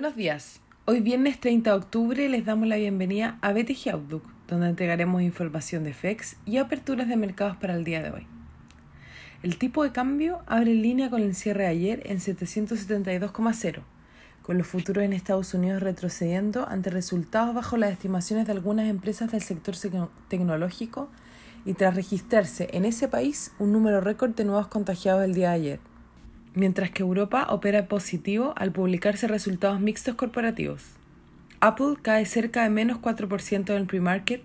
Buenos días. Hoy viernes 30 de octubre les damos la bienvenida a BTG Outlook, donde entregaremos información de FEX y aperturas de mercados para el día de hoy. El tipo de cambio abre en línea con el cierre de ayer en 772,0, con los futuros en Estados Unidos retrocediendo ante resultados bajo las estimaciones de algunas empresas del sector tecnológico y tras registrarse en ese país un número récord de nuevos contagiados el día de ayer mientras que Europa opera positivo al publicarse resultados mixtos corporativos. Apple cae cerca de menos 4% en el pre-market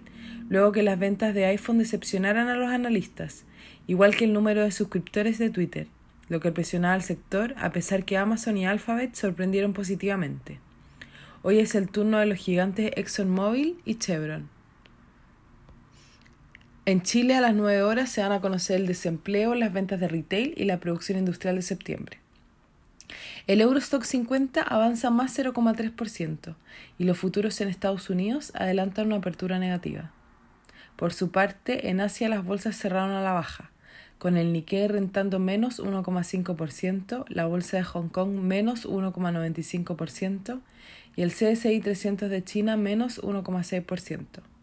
luego que las ventas de iPhone decepcionaran a los analistas, igual que el número de suscriptores de Twitter, lo que presionaba al sector a pesar que Amazon y Alphabet sorprendieron positivamente. Hoy es el turno de los gigantes ExxonMobil y Chevron. En Chile a las 9 horas se van a conocer el desempleo, las ventas de retail y la producción industrial de septiembre. El Eurostock 50 avanza más 0,3% y los futuros en Estados Unidos adelantan una apertura negativa. Por su parte, en Asia las bolsas cerraron a la baja, con el Nikkei rentando menos 1,5%, la bolsa de Hong Kong menos 1,95% y el CSI 300 de China menos 1,6%.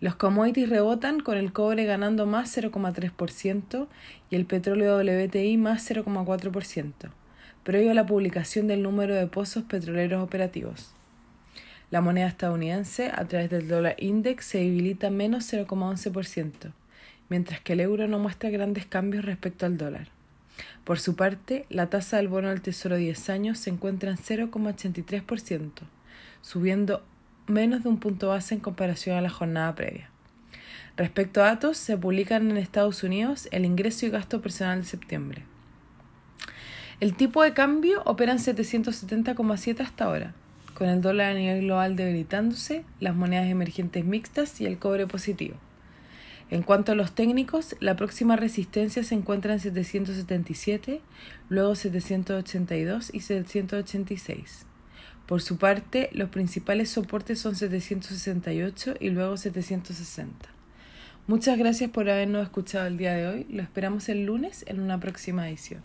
Los commodities rebotan con el cobre ganando más 0,3% y el petróleo WTI más 0,4%, previo a la publicación del número de pozos petroleros operativos. La moneda estadounidense a través del dólar index se debilita menos 0,11%, mientras que el euro no muestra grandes cambios respecto al dólar. Por su parte, la tasa del bono del Tesoro 10 años se encuentra en 0,83%, subiendo menos de un punto base en comparación a la jornada previa. Respecto a datos, se publican en Estados Unidos el ingreso y gasto personal de septiembre. El tipo de cambio opera en 770,7 hasta ahora, con el dólar a nivel global debilitándose, las monedas emergentes mixtas y el cobre positivo. En cuanto a los técnicos, la próxima resistencia se encuentra en 777, luego 782 y 786. Por su parte, los principales soportes son 768 y luego 760. Muchas gracias por habernos escuchado el día de hoy. Lo esperamos el lunes en una próxima edición.